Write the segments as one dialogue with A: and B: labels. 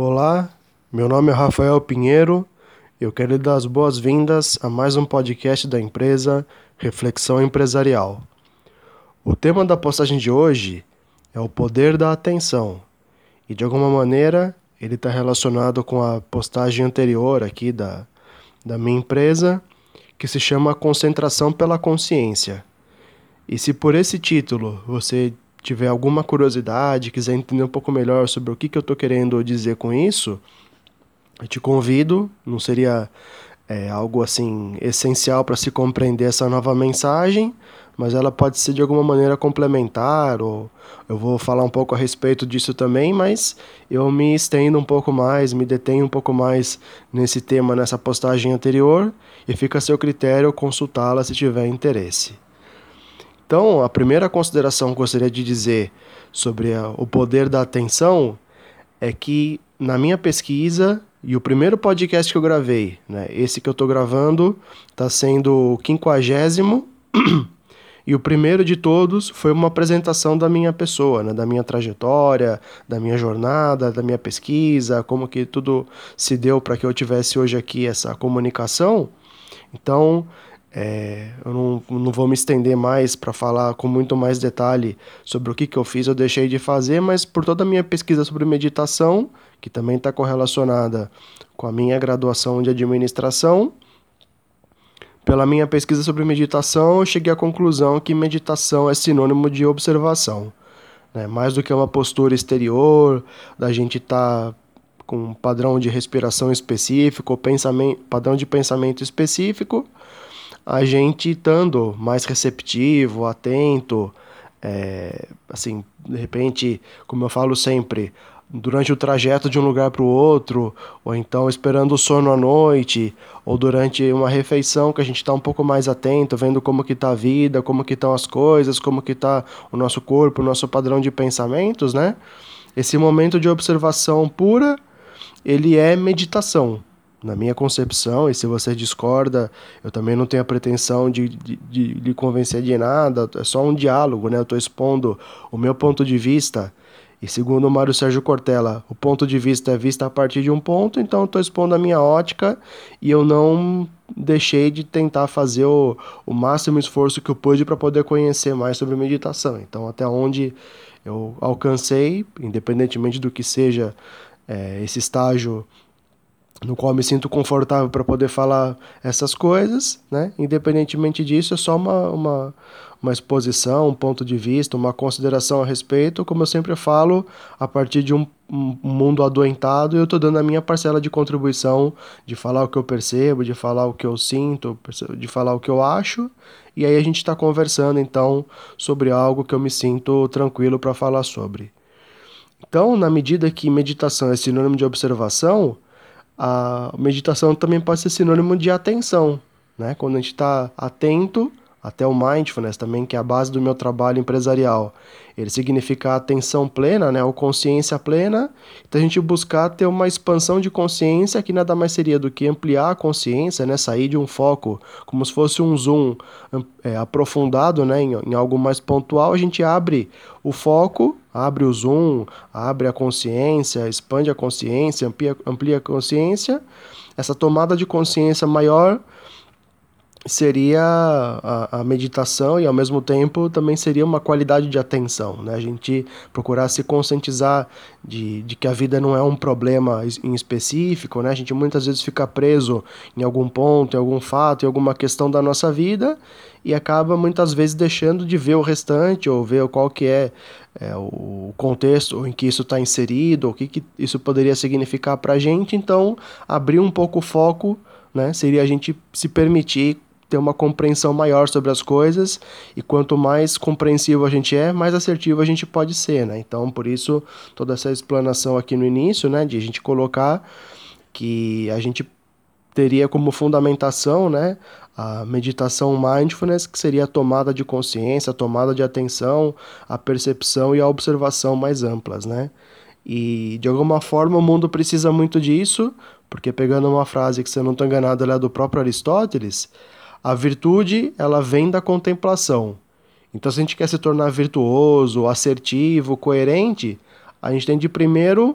A: Olá, meu nome é Rafael Pinheiro. Eu quero lhe dar as boas-vindas a mais um podcast da empresa Reflexão Empresarial. O tema da postagem de hoje é o poder da atenção e, de alguma maneira, ele está relacionado com a postagem anterior aqui da, da minha empresa, que se chama Concentração pela Consciência. E se por esse título você tiver alguma curiosidade, quiser entender um pouco melhor sobre o que, que eu estou querendo dizer com isso, eu te convido, não seria é, algo assim essencial para se compreender essa nova mensagem, mas ela pode ser de alguma maneira complementar, ou eu vou falar um pouco a respeito disso também, mas eu me estendo um pouco mais, me detenho um pouco mais nesse tema nessa postagem anterior, e fica a seu critério consultá-la se tiver interesse. Então, a primeira consideração que eu gostaria de dizer sobre a, o poder da atenção é que, na minha pesquisa, e o primeiro podcast que eu gravei, né, esse que eu estou gravando, está sendo o quinquagésimo, e o primeiro de todos foi uma apresentação da minha pessoa, né, da minha trajetória, da minha jornada, da minha pesquisa, como que tudo se deu para que eu tivesse hoje aqui essa comunicação. Então, é, eu não, não vou me estender mais para falar com muito mais detalhe sobre o que, que eu fiz ou deixei de fazer, mas por toda a minha pesquisa sobre meditação, que também está correlacionada com a minha graduação de administração, pela minha pesquisa sobre meditação, eu cheguei à conclusão que meditação é sinônimo de observação. Né? Mais do que uma postura exterior, da gente estar tá com um padrão de respiração específico, pensamento, padrão de pensamento específico, a gente estando mais receptivo, atento, é, assim, de repente, como eu falo sempre, durante o trajeto de um lugar para o outro, ou então esperando o sono à noite, ou durante uma refeição que a gente está um pouco mais atento, vendo como que está a vida, como que estão as coisas, como que está o nosso corpo, o nosso padrão de pensamentos, né? Esse momento de observação pura, ele é meditação na minha concepção, e se você discorda, eu também não tenho a pretensão de, de, de lhe convencer de nada, é só um diálogo, né? Eu estou expondo o meu ponto de vista, e segundo o Mário Sérgio Cortella, o ponto de vista é visto a partir de um ponto, então eu estou expondo a minha ótica e eu não deixei de tentar fazer o, o máximo esforço que eu pude para poder conhecer mais sobre meditação. Então, até onde eu alcancei, independentemente do que seja é, esse estágio no qual me sinto confortável para poder falar essas coisas, né? Independentemente disso, é só uma, uma, uma exposição, um ponto de vista, uma consideração a respeito, como eu sempre falo, a partir de um, um mundo adoentado, eu estou dando a minha parcela de contribuição, de falar o que eu percebo, de falar o que eu sinto, de falar o que eu acho, e aí a gente está conversando então sobre algo que eu me sinto tranquilo para falar sobre. Então, na medida que meditação é sinônimo de observação, a meditação também pode ser sinônimo de atenção, né? Quando a gente está atento, até o mindfulness também, que é a base do meu trabalho empresarial. Ele significa atenção plena, né, ou consciência plena. Então a gente buscar ter uma expansão de consciência que nada mais seria do que ampliar a consciência, né, sair de um foco como se fosse um zoom é, aprofundado, né, em, em algo mais pontual. A gente abre o foco, abre o zoom, abre a consciência, expande a consciência, amplia, amplia a consciência. Essa tomada de consciência maior seria a, a, meditação e ao mesmo tempo também seria uma qualidade de atenção, né? A gente procurar se conscientizar de, de que a vida não é um problema em específico, né? A gente muitas vezes fica preso em algum ponto, em algum fato, em alguma questão da nossa vida e acaba muitas vezes deixando de ver o restante ou ver qual que é, é o contexto em que isso está inserido, o que, que isso poderia significar para a gente. Então, abrir um pouco o foco né, seria a gente se permitir ter uma compreensão maior sobre as coisas e quanto mais compreensivo a gente é, mais assertivo a gente pode ser, né? Então, por isso toda essa explanação aqui no início, né, de a gente colocar que a gente teria como fundamentação, né, a meditação mindfulness, que seria a tomada de consciência, a tomada de atenção, a percepção e a observação mais amplas, né? E de alguma forma o mundo precisa muito disso, porque pegando uma frase que se eu não estou enganado, ela é do próprio Aristóteles, a virtude, ela vem da contemplação. Então, se a gente quer se tornar virtuoso, assertivo, coerente, a gente tem de primeiro,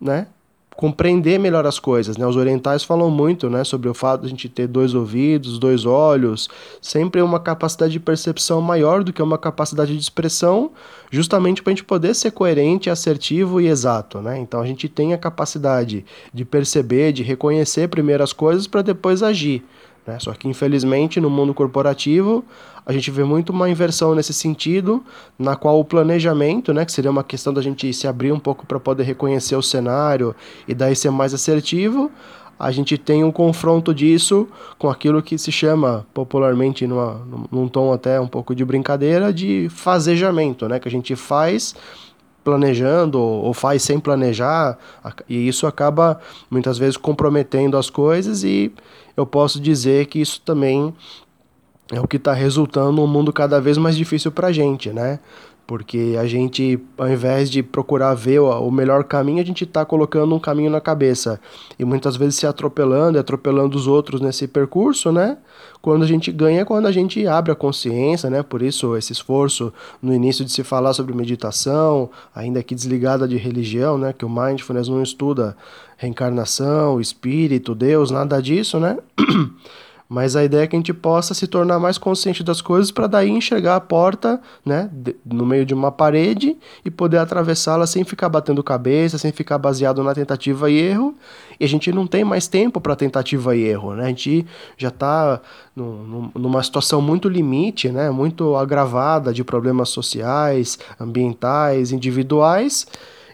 A: né, compreender melhor as coisas, né? Os orientais falam muito, né, sobre o fato de a gente ter dois ouvidos, dois olhos, sempre uma capacidade de percepção maior do que uma capacidade de expressão, justamente para a gente poder ser coerente, assertivo e exato, né? Então a gente tem a capacidade de perceber, de reconhecer primeiro as coisas para depois agir. Né? Só que, infelizmente, no mundo corporativo, a gente vê muito uma inversão nesse sentido, na qual o planejamento, né, que seria uma questão da gente se abrir um pouco para poder reconhecer o cenário e daí ser mais assertivo, a gente tem um confronto disso com aquilo que se chama popularmente, numa, num tom até um pouco de brincadeira, de fazejamento, né, que a gente faz planejando ou faz sem planejar, e isso acaba muitas vezes comprometendo as coisas e eu posso dizer que isso também é o que está resultando um mundo cada vez mais difícil para a gente, né? Porque a gente, ao invés de procurar ver o melhor caminho, a gente está colocando um caminho na cabeça. E muitas vezes se atropelando, atropelando os outros nesse percurso, né? Quando a gente ganha, é quando a gente abre a consciência, né? Por isso, esse esforço no início de se falar sobre meditação, ainda que desligada de religião, né? Que o mindfulness não estuda reencarnação, espírito, Deus, nada disso, né? Mas a ideia é que a gente possa se tornar mais consciente das coisas para daí enxergar a porta, né, no meio de uma parede e poder atravessá-la sem ficar batendo cabeça, sem ficar baseado na tentativa e erro. E a gente não tem mais tempo para tentativa e erro, né? A gente já está numa situação muito limite, né, muito agravada de problemas sociais, ambientais, individuais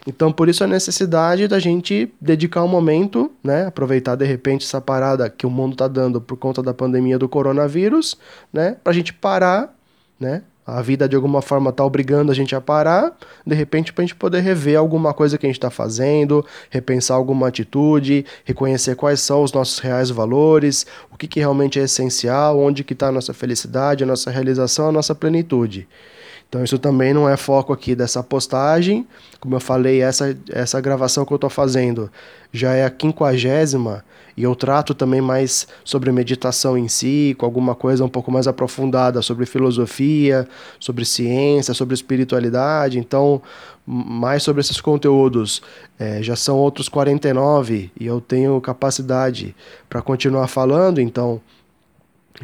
A: então, por isso a necessidade da gente dedicar um momento, né, aproveitar de repente essa parada que o mundo está dando por conta da pandemia do coronavírus, né, para a gente parar, né, a vida de alguma forma está obrigando a gente a parar, de repente para a gente poder rever alguma coisa que a gente está fazendo, repensar alguma atitude, reconhecer quais são os nossos reais valores, o que, que realmente é essencial, onde que está a nossa felicidade, a nossa realização, a nossa plenitude. Então isso também não é foco aqui dessa postagem. Como eu falei, essa, essa gravação que eu estou fazendo já é a quinquagésima e eu trato também mais sobre meditação em si, com alguma coisa um pouco mais aprofundada sobre filosofia, sobre ciência, sobre espiritualidade. Então, mais sobre esses conteúdos é, já são outros 49 e eu tenho capacidade para continuar falando. Então,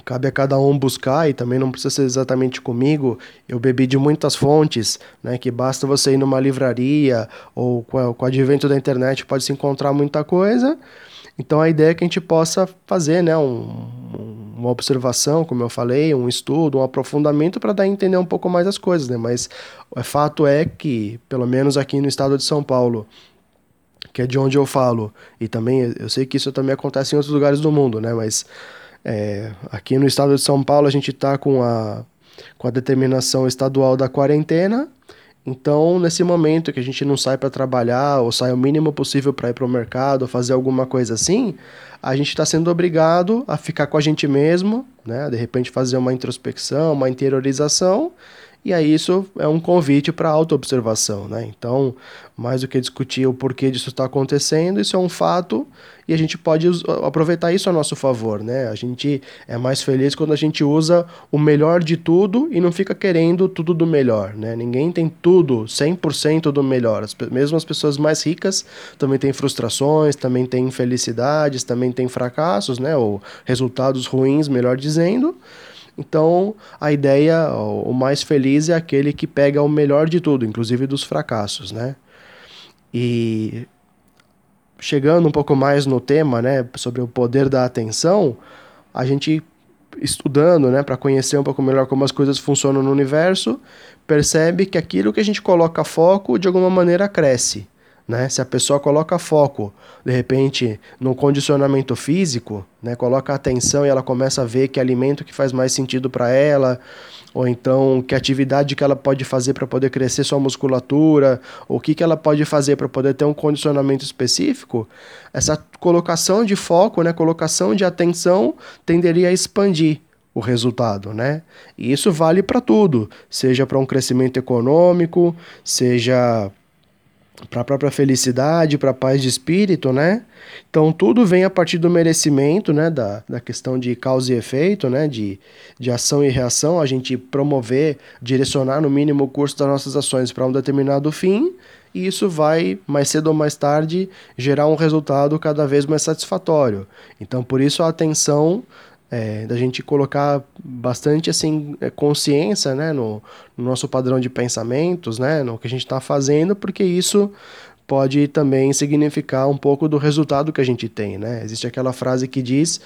A: Cabe a cada um buscar e também não precisa ser exatamente comigo. Eu bebi de muitas fontes, né? Que basta você ir numa livraria ou com, com o advento da internet pode se encontrar muita coisa. Então a ideia é que a gente possa fazer, né? Um, uma observação, como eu falei, um estudo, um aprofundamento para dar a entender um pouco mais as coisas, né? Mas o fato é que, pelo menos aqui no estado de São Paulo, que é de onde eu falo, e também eu sei que isso também acontece em outros lugares do mundo, né? Mas é, aqui no estado de São Paulo a gente está com a, com a determinação estadual da quarentena. Então, nesse momento que a gente não sai para trabalhar ou sai o mínimo possível para ir para o mercado ou fazer alguma coisa assim, a gente está sendo obrigado a ficar com a gente mesmo, né? De repente fazer uma introspecção, uma interiorização e aí isso é um convite para autoobservação, né? Então, mais do que discutir o porquê disso está acontecendo, isso é um fato e a gente pode aproveitar isso a nosso favor, né? A gente é mais feliz quando a gente usa o melhor de tudo e não fica querendo tudo do melhor, né? Ninguém tem tudo 100% do melhor. Mesmo as pessoas mais ricas também têm frustrações, também têm infelicidades, também têm fracassos, né? Ou resultados ruins, melhor dizendo. Então, a ideia, o mais feliz é aquele que pega o melhor de tudo, inclusive dos fracassos, né? E chegando um pouco mais no tema, né, sobre o poder da atenção, a gente estudando, né, para conhecer um pouco melhor como as coisas funcionam no universo, percebe que aquilo que a gente coloca foco de alguma maneira cresce. Né? Se a pessoa coloca foco, de repente, no condicionamento físico, né? coloca atenção e ela começa a ver que alimento que faz mais sentido para ela, ou então que atividade que ela pode fazer para poder crescer sua musculatura, ou o que, que ela pode fazer para poder ter um condicionamento específico, essa colocação de foco, né? colocação de atenção tenderia a expandir o resultado, né? E isso vale para tudo, seja para um crescimento econômico, seja para a própria felicidade, para a paz de espírito, né? Então tudo vem a partir do merecimento, né? Da, da questão de causa e efeito, né? De, de ação e reação, a gente promover, direcionar no mínimo o curso das nossas ações para um determinado fim, e isso vai, mais cedo ou mais tarde, gerar um resultado cada vez mais satisfatório. Então por isso a atenção é, da gente colocar bastante assim é, consciência né, no, no, nosso padrão de pensamentos, né, no que a gente está fazendo, porque isso pode também significar um pouco do resultado que a gente tem. Né? Existe aquela frase que diz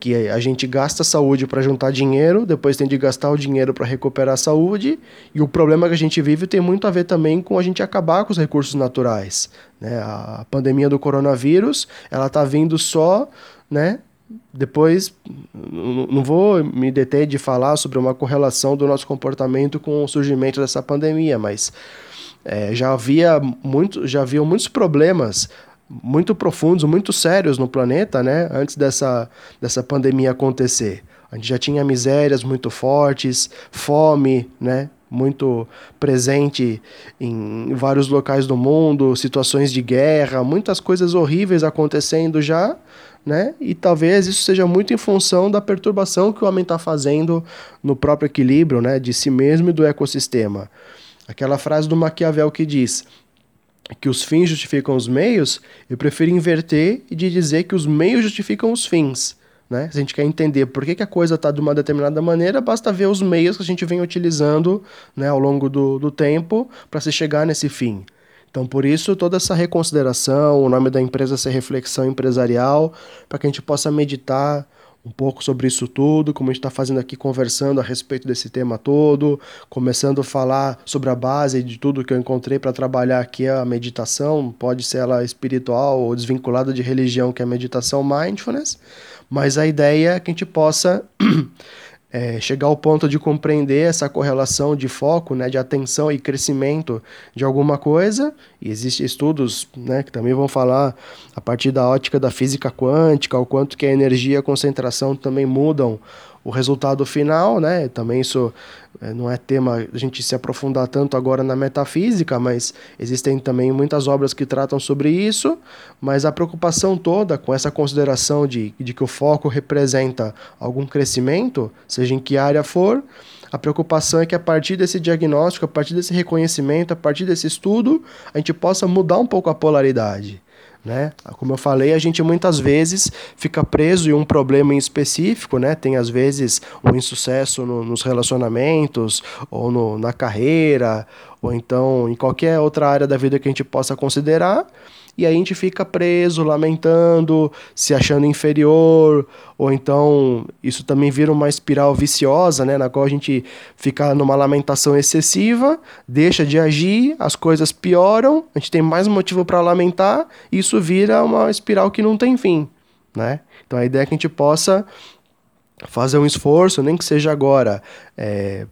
A: que a gente gasta saúde para juntar dinheiro, depois tem de gastar o dinheiro para recuperar a saúde, e o problema que a gente vive tem muito a ver também com a gente acabar com os recursos naturais. Né? A pandemia do coronavírus, ela está vindo só né, depois, não vou me deter de falar sobre uma correlação do nosso comportamento com o surgimento dessa pandemia, mas é, já havia muito, já havia muitos problemas muito profundos, muito sérios no planeta, né, antes dessa, dessa pandemia acontecer. A gente já tinha misérias muito fortes, fome, né, muito presente em vários locais do mundo, situações de guerra, muitas coisas horríveis acontecendo já, né? E talvez isso seja muito em função da perturbação que o homem está fazendo no próprio equilíbrio, né, de si mesmo e do ecossistema. Aquela frase do Maquiavel que diz que os fins justificam os meios, eu prefiro inverter e dizer que os meios justificam os fins. Né? Se a gente quer entender por que, que a coisa está de uma determinada maneira, basta ver os meios que a gente vem utilizando né, ao longo do, do tempo para se chegar nesse fim. Então, por isso, toda essa reconsideração, o nome da empresa ser reflexão empresarial, para que a gente possa meditar um pouco sobre isso tudo, como a gente está fazendo aqui, conversando a respeito desse tema todo, começando a falar sobre a base de tudo que eu encontrei para trabalhar aqui a meditação, pode ser ela espiritual ou desvinculada de religião, que é a meditação mindfulness, mas a ideia é que a gente possa é, chegar ao ponto de compreender essa correlação de foco, né, de atenção e crescimento de alguma coisa. E existem estudos né, que também vão falar a partir da ótica da física quântica, o quanto que a energia e a concentração também mudam o resultado final, né? Também isso é, não é tema a gente se aprofundar tanto agora na metafísica, mas existem também muitas obras que tratam sobre isso. Mas a preocupação toda com essa consideração de, de que o foco representa algum crescimento, seja em que área for, a preocupação é que a partir desse diagnóstico, a partir desse reconhecimento, a partir desse estudo, a gente possa mudar um pouco a polaridade. Né? Como eu falei, a gente muitas vezes fica preso em um problema em específico, né? Tem às vezes um insucesso no, nos relacionamentos, ou no, na carreira, ou então em qualquer outra área da vida que a gente possa considerar e aí a gente fica preso, lamentando, se achando inferior, ou então isso também vira uma espiral viciosa, né, na qual a gente fica numa lamentação excessiva, deixa de agir, as coisas pioram, a gente tem mais motivo para lamentar, e isso vira uma espiral que não tem fim, né? Então a ideia é que a gente possa fazer um esforço, nem que seja agora, é,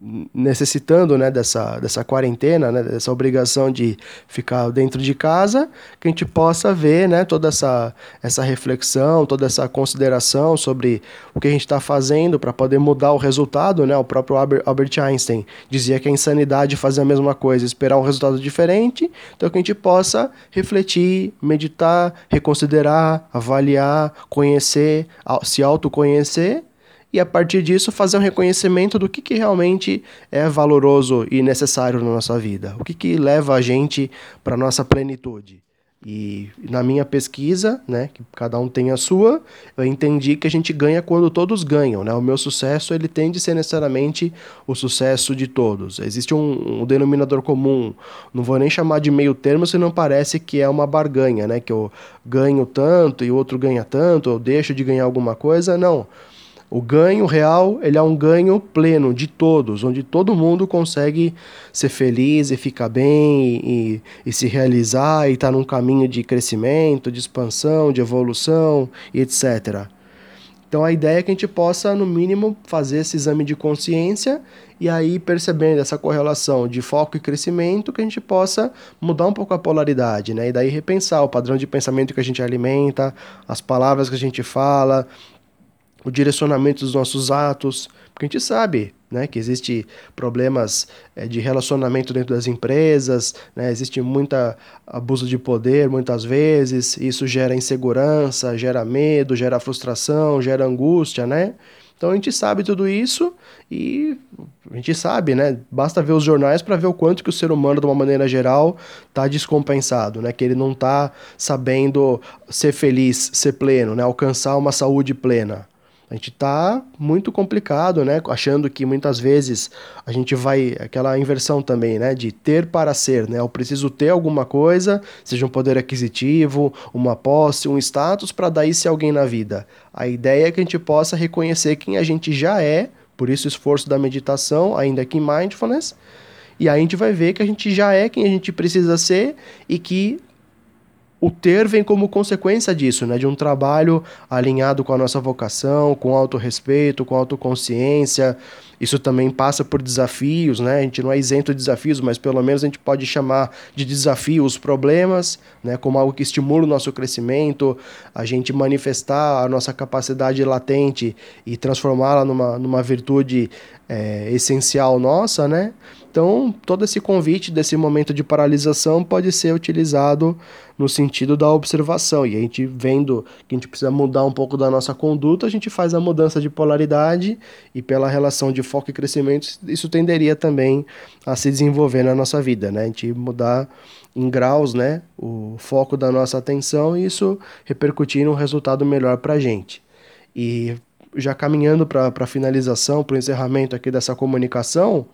A: necessitando né, dessa, dessa quarentena, né, dessa obrigação de ficar dentro de casa, que a gente possa ver né, toda essa, essa reflexão, toda essa consideração sobre o que a gente está fazendo para poder mudar o resultado. Né? O próprio Albert Einstein dizia que a insanidade fazia a mesma coisa, esperar um resultado diferente, então que a gente possa refletir, meditar, reconsiderar, avaliar, conhecer, se autoconhecer e a partir disso fazer um reconhecimento do que, que realmente é valoroso e necessário na nossa vida, o que, que leva a gente para a nossa plenitude. E na minha pesquisa, né, que cada um tem a sua, eu entendi que a gente ganha quando todos ganham, né? O meu sucesso ele tem de ser necessariamente o sucesso de todos. Existe um, um denominador comum, não vou nem chamar de meio termo, se não parece que é uma barganha, né? Que eu ganho tanto e o outro ganha tanto, eu deixo de ganhar alguma coisa, não. O ganho real, ele é um ganho pleno de todos, onde todo mundo consegue ser feliz e ficar bem e, e se realizar e estar tá num caminho de crescimento, de expansão, de evolução e etc. Então a ideia é que a gente possa, no mínimo, fazer esse exame de consciência e aí percebendo essa correlação de foco e crescimento, que a gente possa mudar um pouco a polaridade, né? E daí repensar o padrão de pensamento que a gente alimenta, as palavras que a gente fala, o direcionamento dos nossos atos, porque a gente sabe né, que existe problemas é, de relacionamento dentro das empresas, né, existe muito abuso de poder muitas vezes, isso gera insegurança, gera medo, gera frustração, gera angústia, né? Então a gente sabe tudo isso e a gente sabe, né? Basta ver os jornais para ver o quanto que o ser humano, de uma maneira geral, está descompensado, né? Que ele não está sabendo ser feliz, ser pleno, né? Alcançar uma saúde plena. A gente está muito complicado, né? Achando que muitas vezes a gente vai. aquela inversão também, né? De ter para ser, né? Eu preciso ter alguma coisa, seja um poder aquisitivo, uma posse, um status, para daí ser alguém na vida. A ideia é que a gente possa reconhecer quem a gente já é, por isso o esforço da meditação, ainda que mindfulness. E aí a gente vai ver que a gente já é quem a gente precisa ser e que o ter vem como consequência disso, né? De um trabalho alinhado com a nossa vocação, com autorrespeito, com autoconsciência. Isso também passa por desafios, né? A gente não é isento de desafios, mas pelo menos a gente pode chamar de desafio os problemas, né? Como algo que estimula o nosso crescimento, a gente manifestar a nossa capacidade latente e transformá-la numa, numa virtude é, essencial nossa, né? Então, todo esse convite desse momento de paralisação pode ser utilizado no sentido da observação. E a gente vendo que a gente precisa mudar um pouco da nossa conduta, a gente faz a mudança de polaridade e pela relação de foco e crescimento, isso tenderia também a se desenvolver na nossa vida, né? A gente mudar em graus, né, o foco da nossa atenção e isso repercutir num resultado melhor para a gente. E já caminhando para a finalização, para o encerramento aqui dessa comunicação,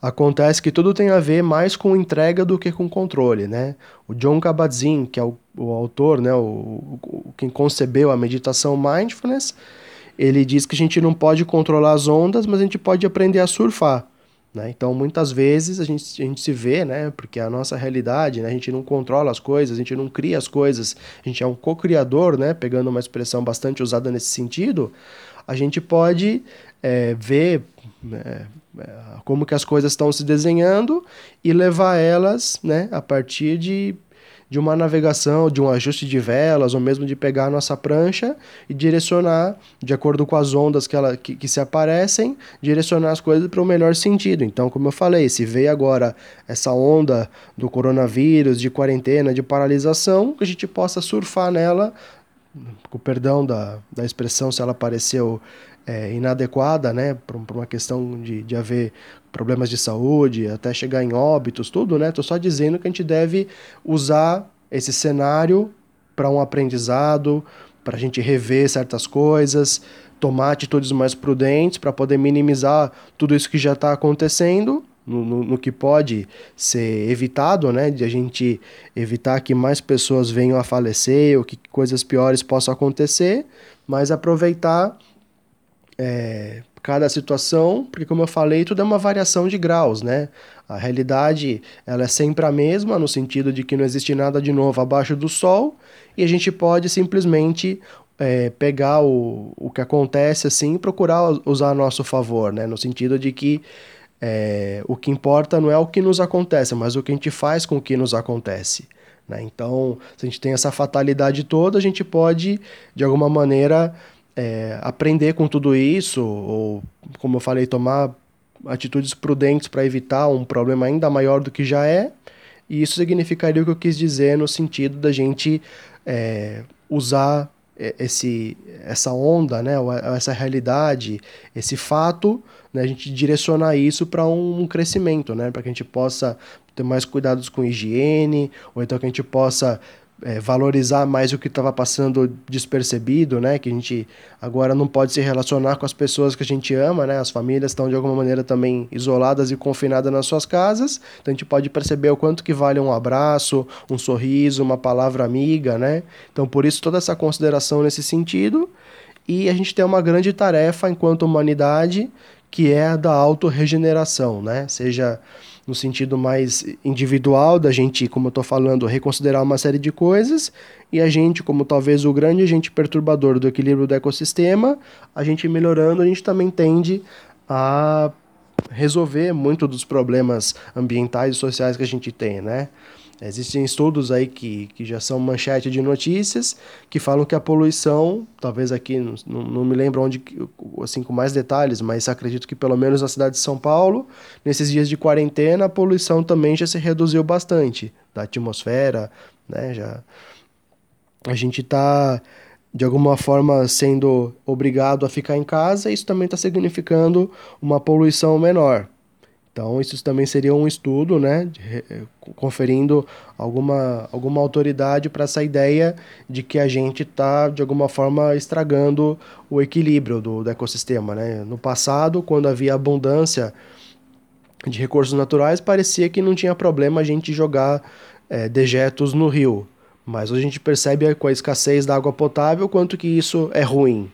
A: acontece que tudo tem a ver mais com entrega do que com controle, né? O John Kabat-Zinn, que é o, o autor, né, o, o, quem concebeu a meditação mindfulness, ele diz que a gente não pode controlar as ondas, mas a gente pode aprender a surfar. Né? Então, muitas vezes a gente, a gente se vê, né, porque a nossa realidade, né, a gente não controla as coisas, a gente não cria as coisas, a gente é um co-criador, né, pegando uma expressão bastante usada nesse sentido, a gente pode é, ver é, como que as coisas estão se desenhando e levar elas né, a partir de, de uma navegação, de um ajuste de velas, ou mesmo de pegar a nossa prancha e direcionar, de acordo com as ondas que, ela, que, que se aparecem, direcionar as coisas para o melhor sentido. Então, como eu falei, se veio agora essa onda do coronavírus, de quarentena, de paralisação, que a gente possa surfar nela com perdão da, da expressão, se ela apareceu é, inadequada, né, por, uma questão de, de haver problemas de saúde, até chegar em óbitos, tudo, né? Tô só dizendo que a gente deve usar esse cenário para um aprendizado, para a gente rever certas coisas, tomar atitudes mais prudentes para poder minimizar tudo isso que já está acontecendo no, no, no, que pode ser evitado, né? De a gente evitar que mais pessoas venham a falecer ou que coisas piores possam acontecer, mas aproveitar é, cada situação, porque como eu falei, tudo é uma variação de graus, né? A realidade ela é sempre a mesma, no sentido de que não existe nada de novo abaixo do sol, e a gente pode simplesmente é, pegar o, o que acontece assim e procurar usar a nosso favor, né? No sentido de que é, o que importa não é o que nos acontece, mas o que a gente faz com o que nos acontece. Né? Então, se a gente tem essa fatalidade toda, a gente pode, de alguma maneira, é, aprender com tudo isso, ou, como eu falei, tomar atitudes prudentes para evitar um problema ainda maior do que já é. E isso significaria o que eu quis dizer no sentido da gente é, usar esse, essa onda, né, essa realidade, esse fato, né, a gente direcionar isso para um crescimento, né, para que a gente possa ter mais cuidados com higiene, ou então que a gente possa é, valorizar mais o que estava passando despercebido, né? Que a gente agora não pode se relacionar com as pessoas que a gente ama, né? As famílias estão de alguma maneira também isoladas e confinadas nas suas casas, então a gente pode perceber o quanto que vale um abraço, um sorriso, uma palavra amiga, né? Então por isso toda essa consideração nesse sentido e a gente tem uma grande tarefa enquanto humanidade que é a da autorregeneração, né? Seja no sentido mais individual da gente, como eu estou falando, reconsiderar uma série de coisas, e a gente, como talvez o grande agente perturbador do equilíbrio do ecossistema, a gente melhorando, a gente também tende a resolver muito dos problemas ambientais e sociais que a gente tem, né? Existem estudos aí que, que já são manchete de notícias que falam que a poluição, talvez aqui, não, não me lembro onde, assim, com mais detalhes, mas acredito que pelo menos na cidade de São Paulo, nesses dias de quarentena, a poluição também já se reduziu bastante da atmosfera, né? Já, a gente está, de alguma forma, sendo obrigado a ficar em casa, isso também está significando uma poluição menor. Então, isso também seria um estudo, né, conferindo alguma, alguma autoridade para essa ideia de que a gente está, de alguma forma, estragando o equilíbrio do, do ecossistema. Né? No passado, quando havia abundância de recursos naturais, parecia que não tinha problema a gente jogar é, dejetos no rio. Mas hoje a gente percebe com a escassez da água potável quanto que isso é ruim.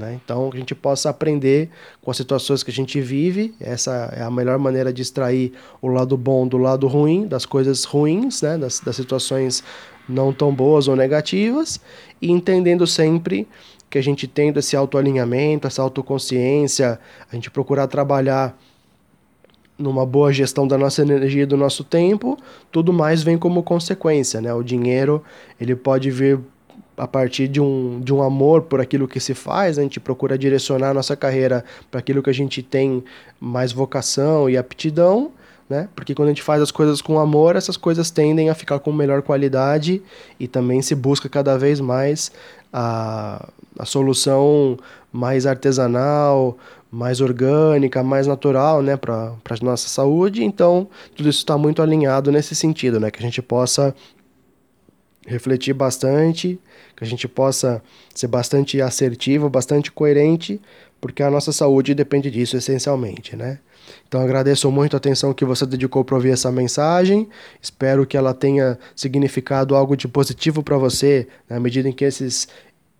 A: Né? Então, que a gente possa aprender com as situações que a gente vive, essa é a melhor maneira de extrair o lado bom do lado ruim, das coisas ruins, né? das, das situações não tão boas ou negativas, e entendendo sempre que a gente tendo esse autoalinhamento, essa autoconsciência, a gente procurar trabalhar numa boa gestão da nossa energia e do nosso tempo, tudo mais vem como consequência, né? O dinheiro, ele pode vir a partir de um, de um amor por aquilo que se faz, a gente procura direcionar a nossa carreira para aquilo que a gente tem mais vocação e aptidão, né? Porque quando a gente faz as coisas com amor, essas coisas tendem a ficar com melhor qualidade e também se busca cada vez mais a, a solução mais artesanal, mais orgânica, mais natural, né, para a nossa saúde. Então, tudo isso está muito alinhado nesse sentido, né, que a gente possa refletir bastante, que a gente possa ser bastante assertivo, bastante coerente, porque a nossa saúde depende disso essencialmente, né? Então agradeço muito a atenção que você dedicou para ouvir essa mensagem. Espero que ela tenha significado algo de positivo para você, na medida em que esses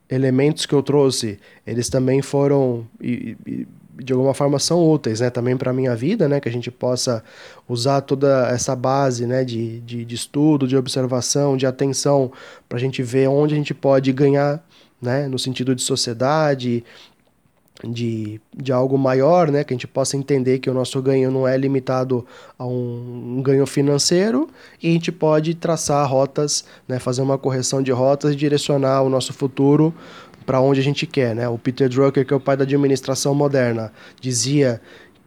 A: elementos que eu trouxe, eles também foram e, e de alguma forma são úteis, né, também para a minha vida, né, que a gente possa usar toda essa base, né, de, de, de estudo, de observação, de atenção, para a gente ver onde a gente pode ganhar, né, no sentido de sociedade, de, de algo maior, né, que a gente possa entender que o nosso ganho não é limitado a um, um ganho financeiro e a gente pode traçar rotas, né, fazer uma correção de rotas e direcionar o nosso futuro para onde a gente quer, né? O Peter Drucker, que é o pai da administração moderna, dizia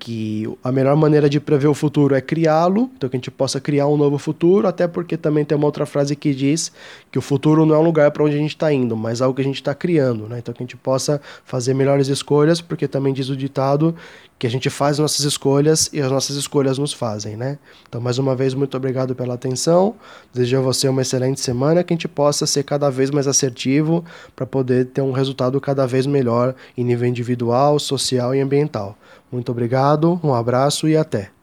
A: que a melhor maneira de prever o futuro é criá-lo, então que a gente possa criar um novo futuro, até porque também tem uma outra frase que diz que o futuro não é um lugar para onde a gente está indo, mas algo que a gente está criando, né? Então que a gente possa fazer melhores escolhas, porque também diz o ditado que a gente faz nossas escolhas e as nossas escolhas nos fazem, né? Então mais uma vez muito obrigado pela atenção, desejo a você uma excelente semana, que a gente possa ser cada vez mais assertivo para poder ter um resultado cada vez melhor em nível individual, social e ambiental. Muito obrigado, um abraço e até.